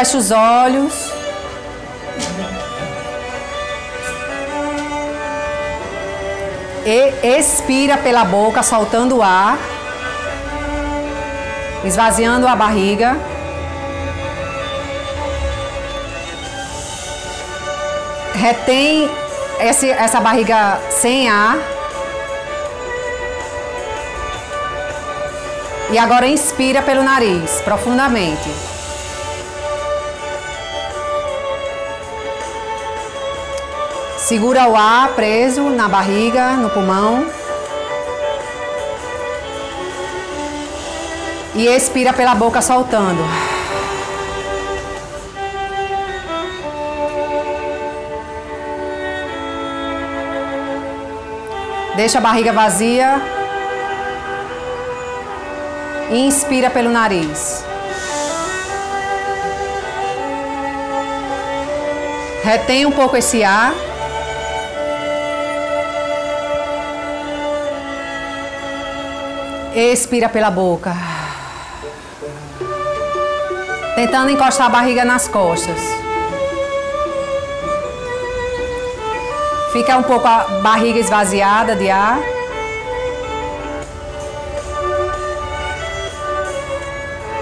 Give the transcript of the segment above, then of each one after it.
feche os olhos. E expira pela boca, soltando o ar. Esvaziando a barriga. Retém esse, essa barriga sem ar. E agora inspira pelo nariz, profundamente. Segura o ar preso na barriga, no pulmão. E expira pela boca, soltando. Deixa a barriga vazia. Inspira pelo nariz. Retém um pouco esse ar. Expira pela boca. Tentando encostar a barriga nas costas. Fica um pouco a barriga esvaziada de ar.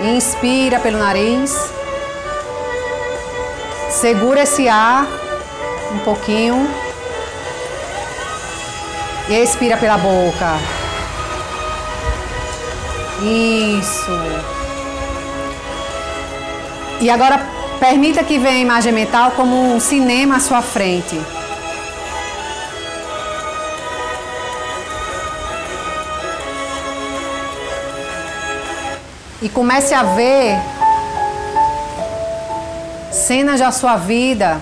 Inspira pelo nariz. Segura esse ar um pouquinho. E expira pela boca. Isso. E agora permita que venha a imagem mental como um cinema à sua frente. E comece a ver cenas da sua vida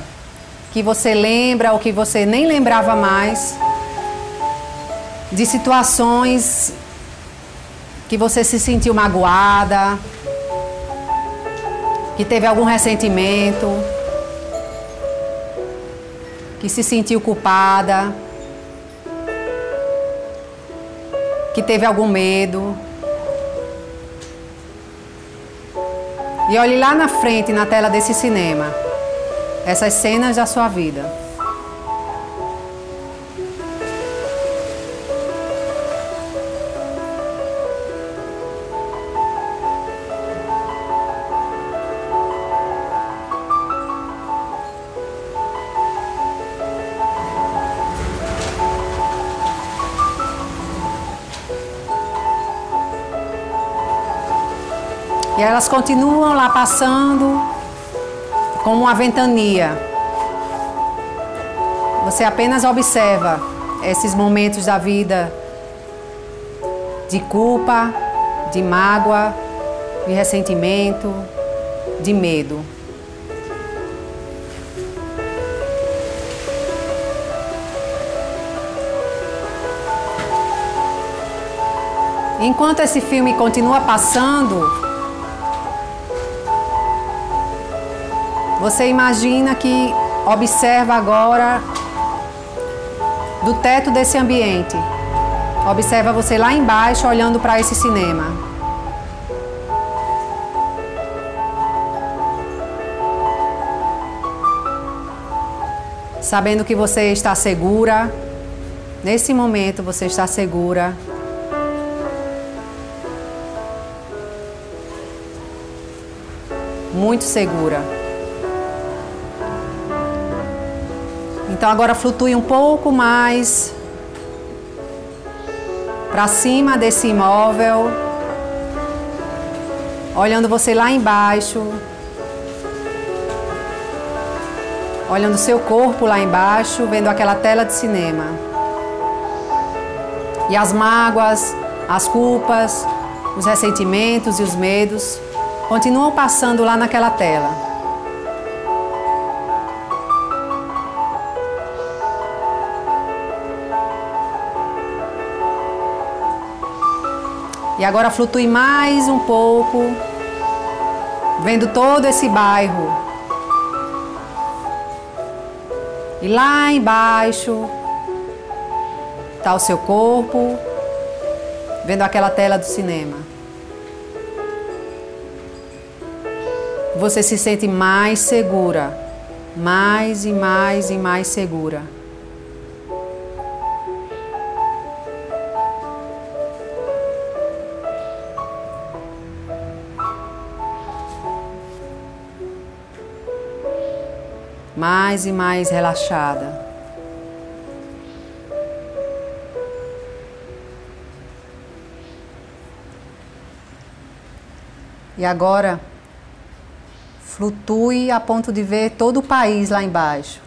que você lembra ou que você nem lembrava mais, de situações que você se sentiu magoada, que teve algum ressentimento, que se sentiu culpada, que teve algum medo. E olhe lá na frente, na tela desse cinema, essas cenas da sua vida. Elas continuam lá passando como uma ventania. Você apenas observa esses momentos da vida de culpa, de mágoa, de ressentimento, de medo. Enquanto esse filme continua passando, Você imagina que observa agora do teto desse ambiente. Observa você lá embaixo olhando para esse cinema. Sabendo que você está segura. Nesse momento você está segura. Muito segura. Então agora flutue um pouco mais para cima desse imóvel, olhando você lá embaixo, olhando seu corpo lá embaixo, vendo aquela tela de cinema. E as mágoas, as culpas, os ressentimentos e os medos continuam passando lá naquela tela. E agora flutue mais um pouco, vendo todo esse bairro. E lá embaixo está o seu corpo, vendo aquela tela do cinema. você se sente mais segura, mais e mais e mais segura. Mais e mais relaxada. E agora, flutue a ponto de ver todo o país lá embaixo.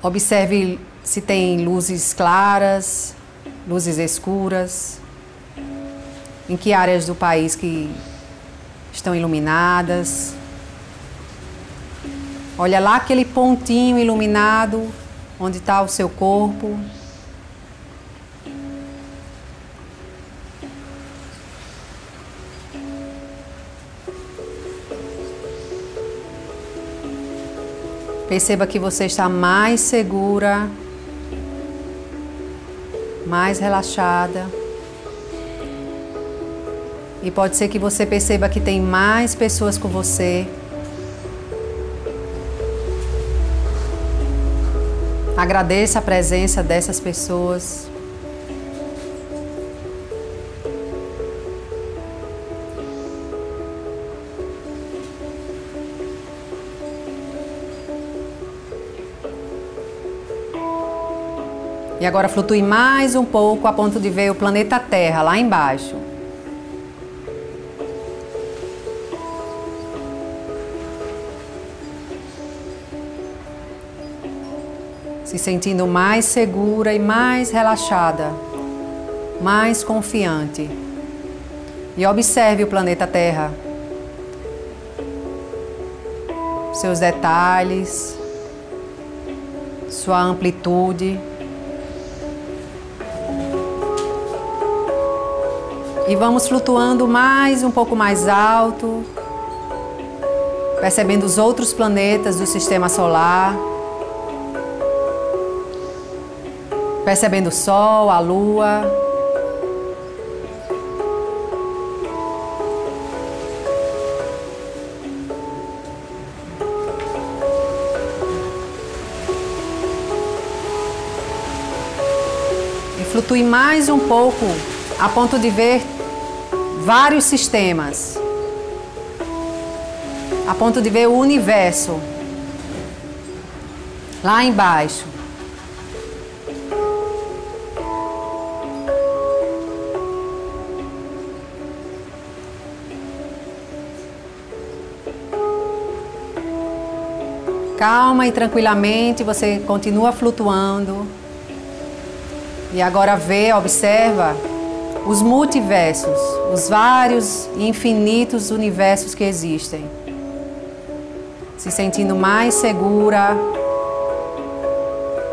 Observe se tem luzes claras, luzes escuras, em que áreas do país que estão iluminadas. Olha lá aquele pontinho iluminado onde está o seu corpo. Perceba que você está mais segura, mais relaxada. E pode ser que você perceba que tem mais pessoas com você. Agradeça a presença dessas pessoas. E agora flutue mais um pouco a ponto de ver o planeta Terra lá embaixo. Sentindo mais segura e mais relaxada, mais confiante. E observe o planeta Terra, seus detalhes, sua amplitude. E vamos flutuando mais um pouco mais alto, percebendo os outros planetas do sistema solar. Percebendo o sol, a lua. E flutue mais um pouco a ponto de ver vários sistemas, a ponto de ver o universo lá embaixo. Calma e tranquilamente você continua flutuando. E agora vê, observa os multiversos, os vários e infinitos universos que existem. Se sentindo mais segura,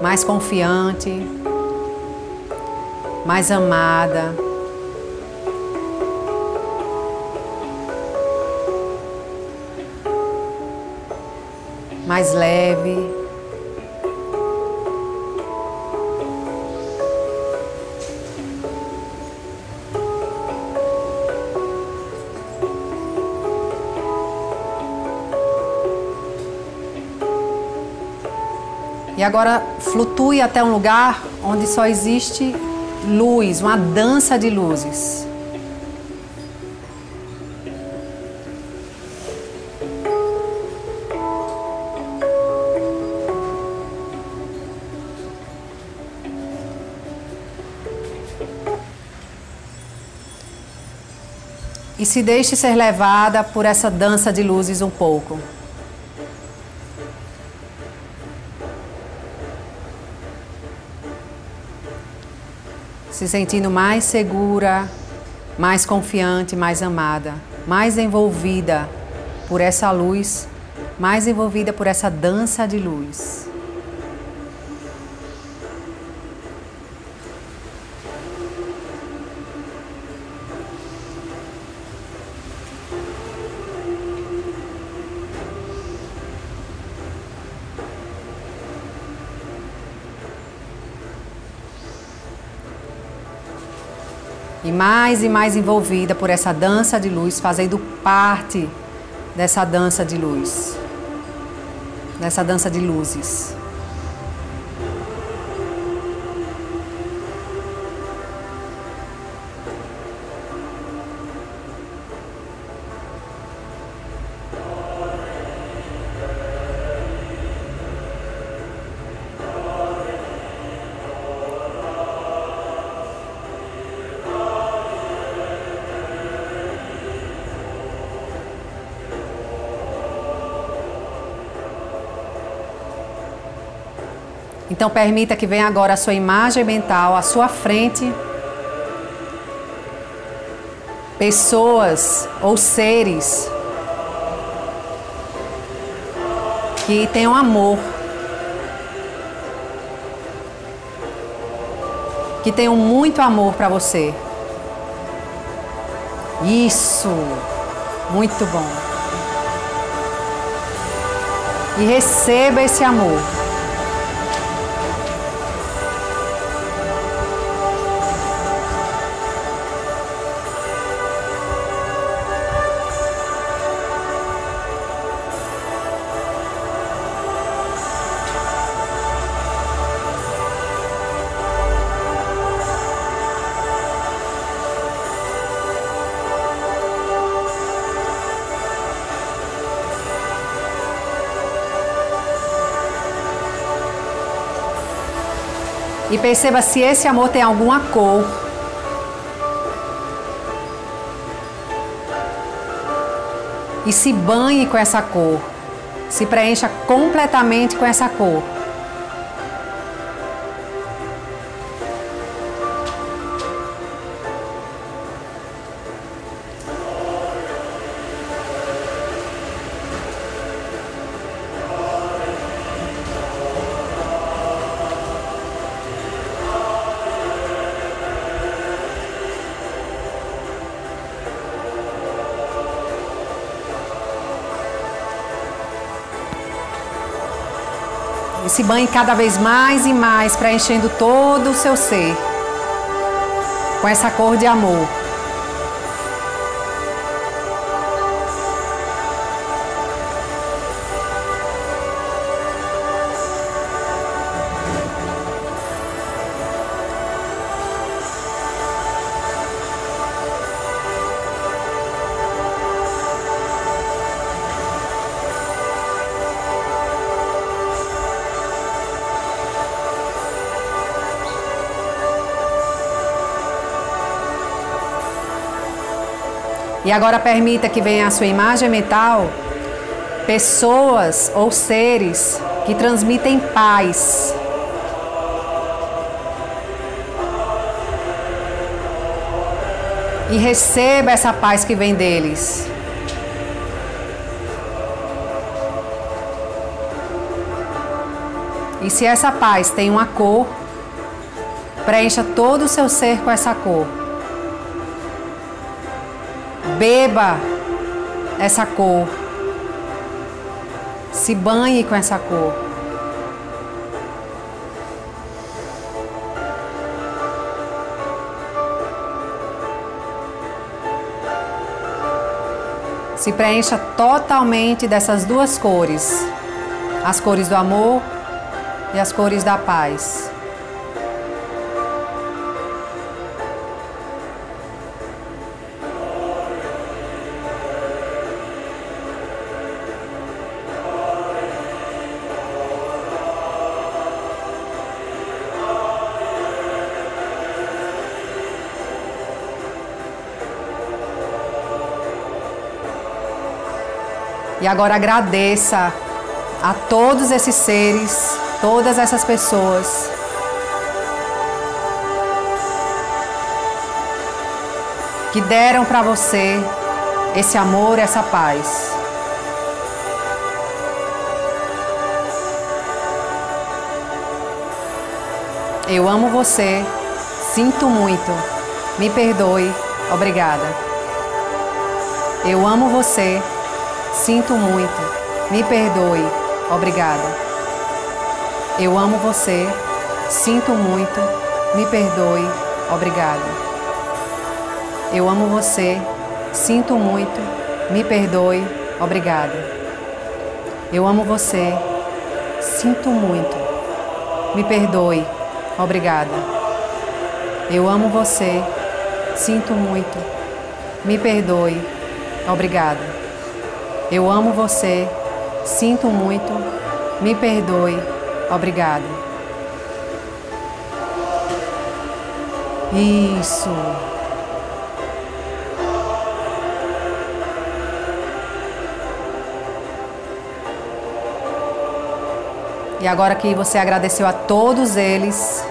mais confiante, mais amada. Mais leve. E agora flutue até um lugar onde só existe luz, uma dança de luzes. E se deixe ser levada por essa dança de luzes um pouco. Se sentindo mais segura, mais confiante, mais amada, mais envolvida por essa luz, mais envolvida por essa dança de luz. Mais e mais envolvida por essa dança de luz, fazendo parte dessa dança de luz, dessa dança de luzes. Então permita que venha agora a sua imagem mental à sua frente. Pessoas ou seres que tenham amor. Que tenham muito amor para você. Isso. Muito bom. E receba esse amor. Perceba se esse amor tem alguma cor. E se banhe com essa cor. Se preencha completamente com essa cor. E se banhe cada vez mais e mais, preenchendo todo o seu ser com essa cor de amor. E agora permita que venha a sua imagem mental pessoas ou seres que transmitem paz. E receba essa paz que vem deles. E se essa paz tem uma cor, preencha todo o seu ser com essa cor. Beba essa cor. Se banhe com essa cor. Se preencha totalmente dessas duas cores: as cores do amor e as cores da paz. E agora agradeça a todos esses seres, todas essas pessoas. Que deram para você esse amor, essa paz. Eu amo você, sinto muito, me perdoe, obrigada. Eu amo você, Sinto muito. Me perdoe. Obrigada. Eu amo você. Sinto muito. Me perdoe. Obrigada. Eu amo você. Sinto muito. Me perdoe. Obrigada. Eu amo você. Sinto muito. Me perdoe. Obrigada. Eu amo você. Sinto muito. Me perdoe. Obrigada. Eu amo você. Sinto muito. Me perdoe. Obrigada. Isso. E agora que você agradeceu a todos eles,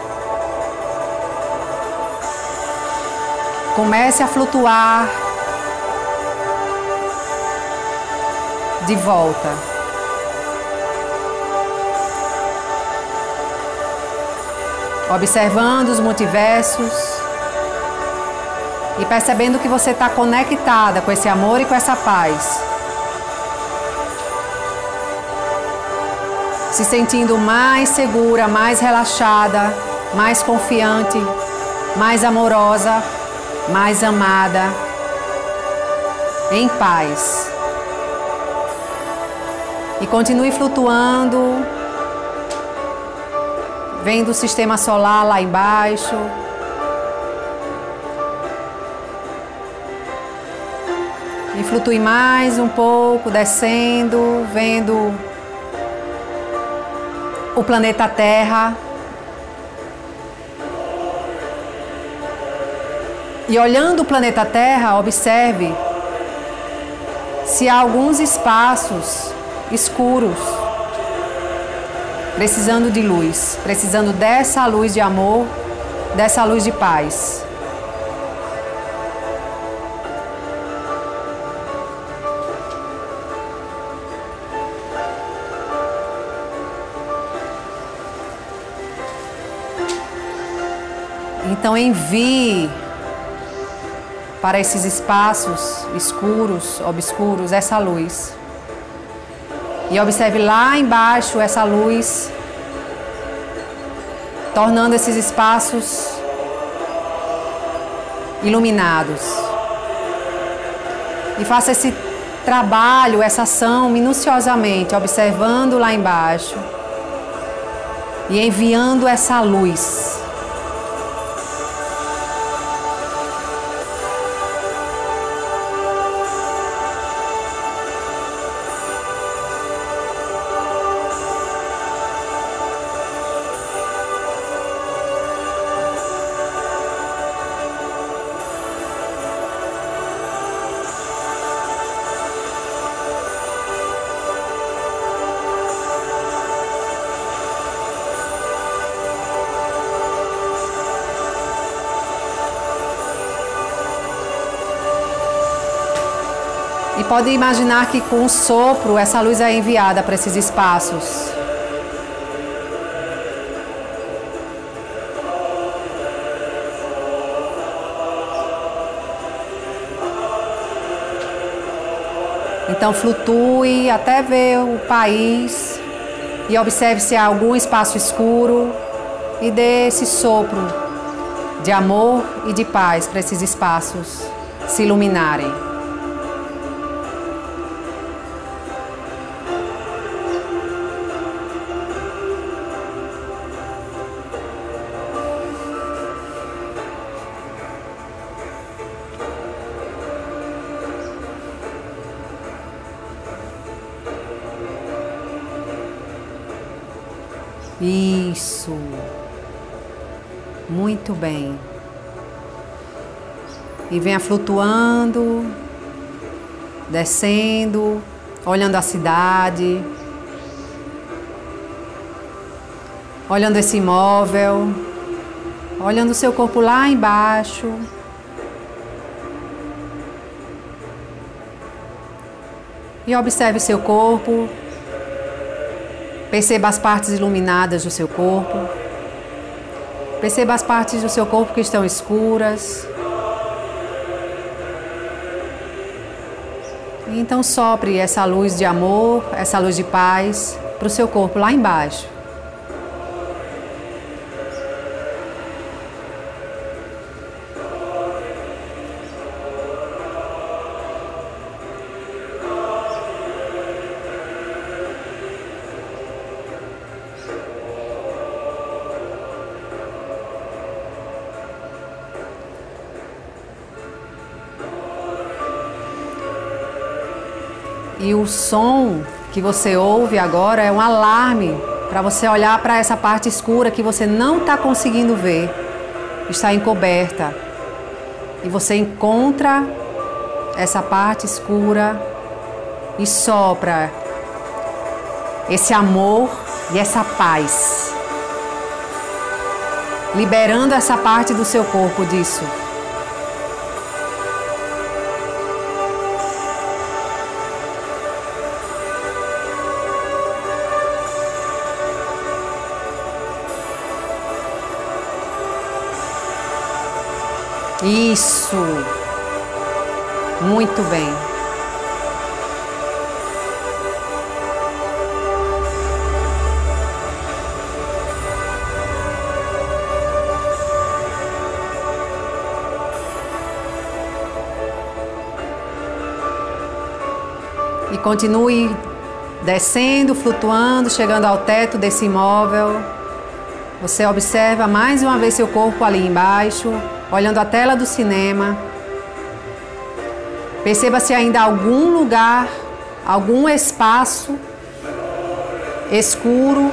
comece a flutuar de volta. Observando os multiversos e percebendo que você está conectada com esse amor e com essa paz. se sentindo mais segura, mais relaxada, mais confiante, mais amorosa, mais amada, em paz. E continue flutuando, vendo o sistema solar lá embaixo. E flutue mais um pouco, descendo, vendo o planeta Terra. E olhando o planeta Terra, observe se há alguns espaços escuros, precisando de luz, precisando dessa luz de amor, dessa luz de paz. Então envie para esses espaços escuros, obscuros, essa luz. E observe lá embaixo essa luz, tornando esses espaços iluminados. E faça esse trabalho, essa ação minuciosamente, observando lá embaixo e enviando essa luz pode imaginar que com o sopro essa luz é enviada para esses espaços. Então flutue até ver o país e observe se há algum espaço escuro e dê esse sopro de amor e de paz para esses espaços se iluminarem. Isso. Muito bem. E venha flutuando, descendo, olhando a cidade, olhando esse imóvel, olhando o seu corpo lá embaixo. E observe seu corpo, Perceba as partes iluminadas do seu corpo. Perceba as partes do seu corpo que estão escuras. E então sopre essa luz de amor, essa luz de paz para o seu corpo lá embaixo. E o som que você ouve agora é um alarme para você olhar para essa parte escura que você não está conseguindo ver, está encoberta. E você encontra essa parte escura e sopra esse amor e essa paz, liberando essa parte do seu corpo disso. Isso. Muito bem. E continue descendo, flutuando, chegando ao teto desse imóvel. Você observa mais uma vez seu corpo ali embaixo olhando a tela do cinema. Perceba se ainda há algum lugar, algum espaço escuro.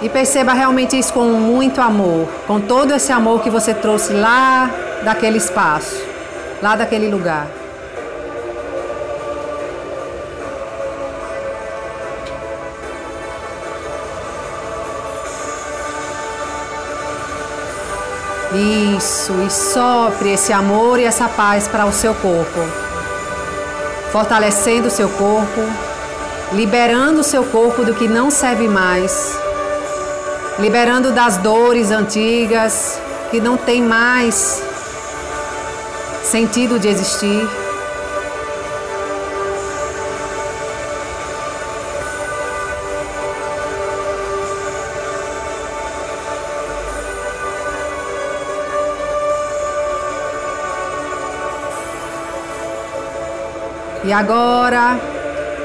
E perceba realmente isso com muito amor, com todo esse amor que você trouxe lá daquele espaço, lá daquele lugar. Isso, e sopre esse amor e essa paz para o seu corpo, fortalecendo o seu corpo, liberando o seu corpo do que não serve mais, liberando das dores antigas que não tem mais sentido de existir. E agora,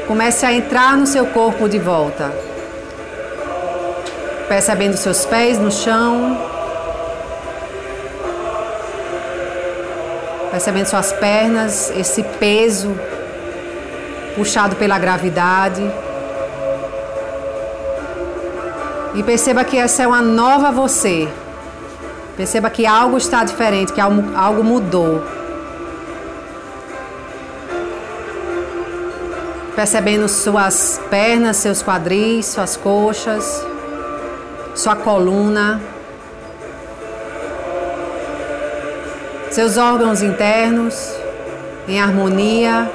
comece a entrar no seu corpo de volta. Percebendo seus pés no chão. Percebendo suas pernas, esse peso puxado pela gravidade. E perceba que essa é uma nova você. Perceba que algo está diferente, que algo mudou. Percebendo suas pernas, seus quadris, suas coxas, sua coluna, seus órgãos internos em harmonia.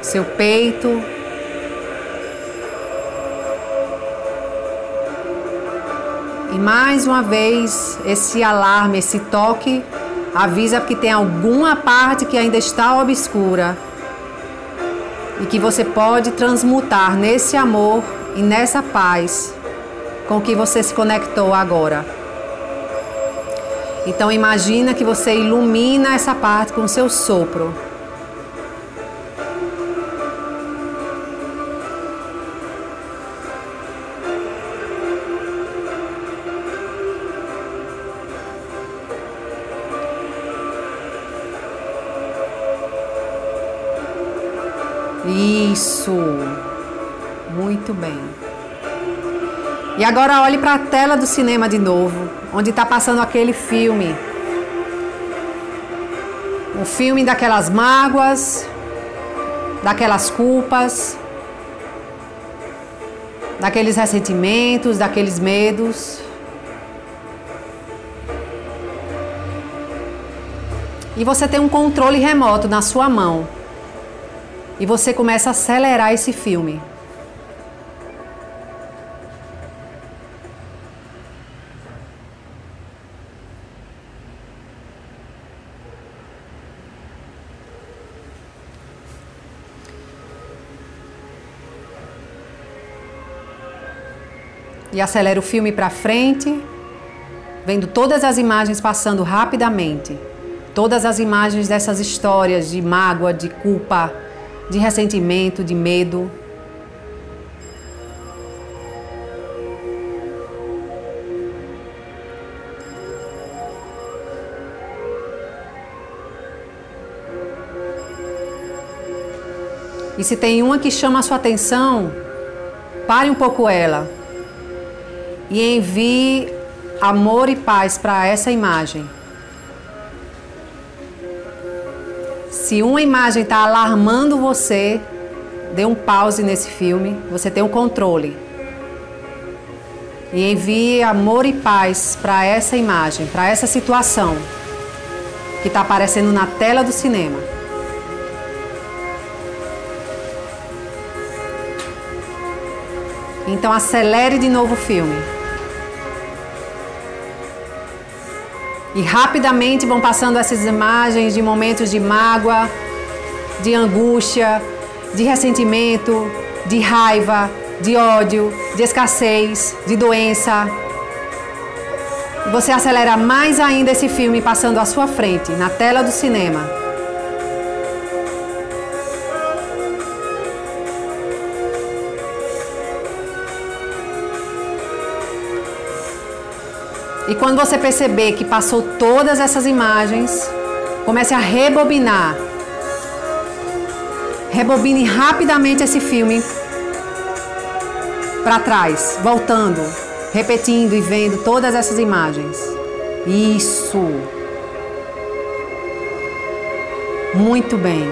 Seu peito, mais uma vez esse alarme, esse toque avisa que tem alguma parte que ainda está obscura e que você pode transmutar nesse amor e nessa paz com que você se conectou agora. Então imagina que você ilumina essa parte com seu sopro. Agora olhe para a tela do cinema de novo, onde está passando aquele filme. O filme daquelas mágoas, daquelas culpas, daqueles ressentimentos, daqueles medos. E você tem um controle remoto na sua mão e você começa a acelerar esse filme. e acelera o filme para frente, vendo todas as imagens passando rapidamente. Todas as imagens dessas histórias de mágoa, de culpa, de ressentimento, de medo. E se tem uma que chama a sua atenção, pare um pouco ela e envie amor e paz para essa imagem. Se uma imagem está alarmando você, dê um pause nesse filme, você tem o um controle. E envie amor e paz para essa imagem, para essa situação que está aparecendo na tela do cinema. Então acelere de novo o filme. E rapidamente vão passando essas imagens de momentos de mágoa, de angústia, de ressentimento, de raiva, de ódio, de escassez, de doença. Você acelera mais ainda esse filme passando à sua frente, na tela do cinema. E quando você perceber que passou todas essas imagens, comece a rebobinar. Rebobine rapidamente esse filme para trás, voltando, repetindo e vendo todas essas imagens. Isso. Muito bem.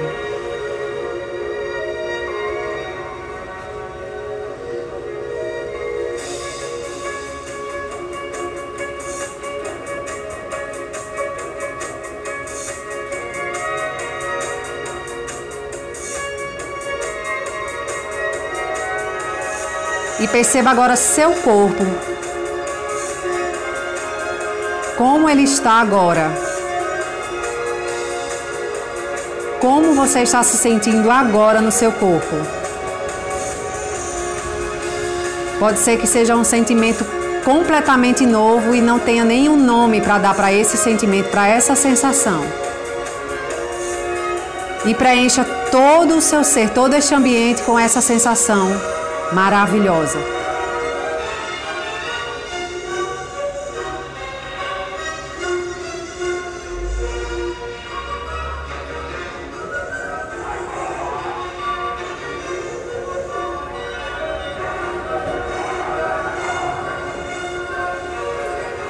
Perceba agora seu corpo. Como ele está agora? Como você está se sentindo agora no seu corpo? Pode ser que seja um sentimento completamente novo e não tenha nenhum nome para dar para esse sentimento, para essa sensação. E preencha todo o seu ser, todo este ambiente com essa sensação maravilhosa.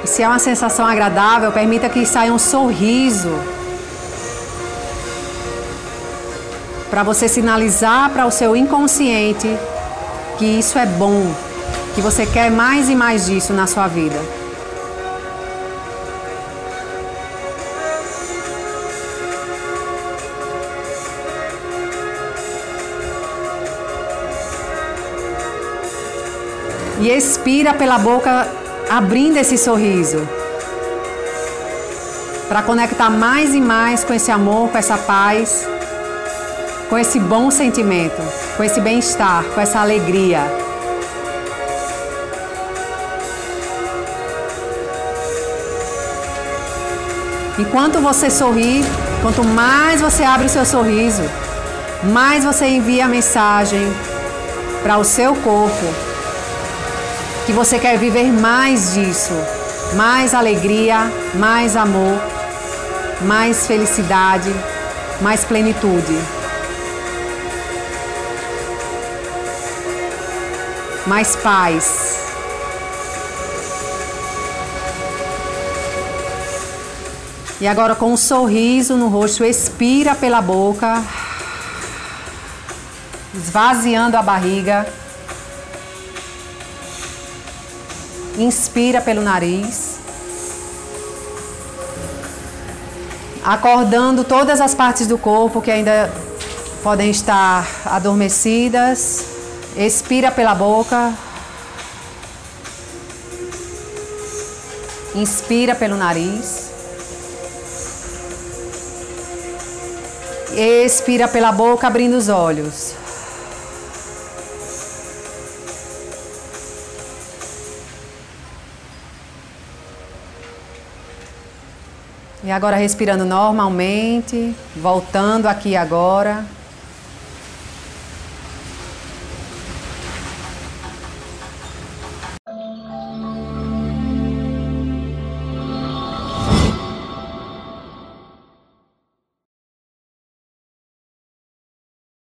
E se é uma sensação agradável, permita que saia um sorriso para você sinalizar para o seu inconsciente que isso é bom, que você quer mais e mais disso na sua vida. E expira pela boca, abrindo esse sorriso. Para conectar mais e mais com esse amor, com essa paz com esse bom sentimento, com esse bem-estar, com essa alegria. Enquanto você sorri, quanto mais você abre o seu sorriso, mais você envia a mensagem para o seu corpo que você quer viver mais disso, mais alegria, mais amor, mais felicidade, mais plenitude. Mais paz. E agora, com um sorriso no rosto, expira pela boca, esvaziando a barriga. Inspira pelo nariz. Acordando todas as partes do corpo que ainda podem estar adormecidas. Expira pela boca. Inspira pelo nariz. Expira pela boca, abrindo os olhos. E agora respirando normalmente, voltando aqui agora.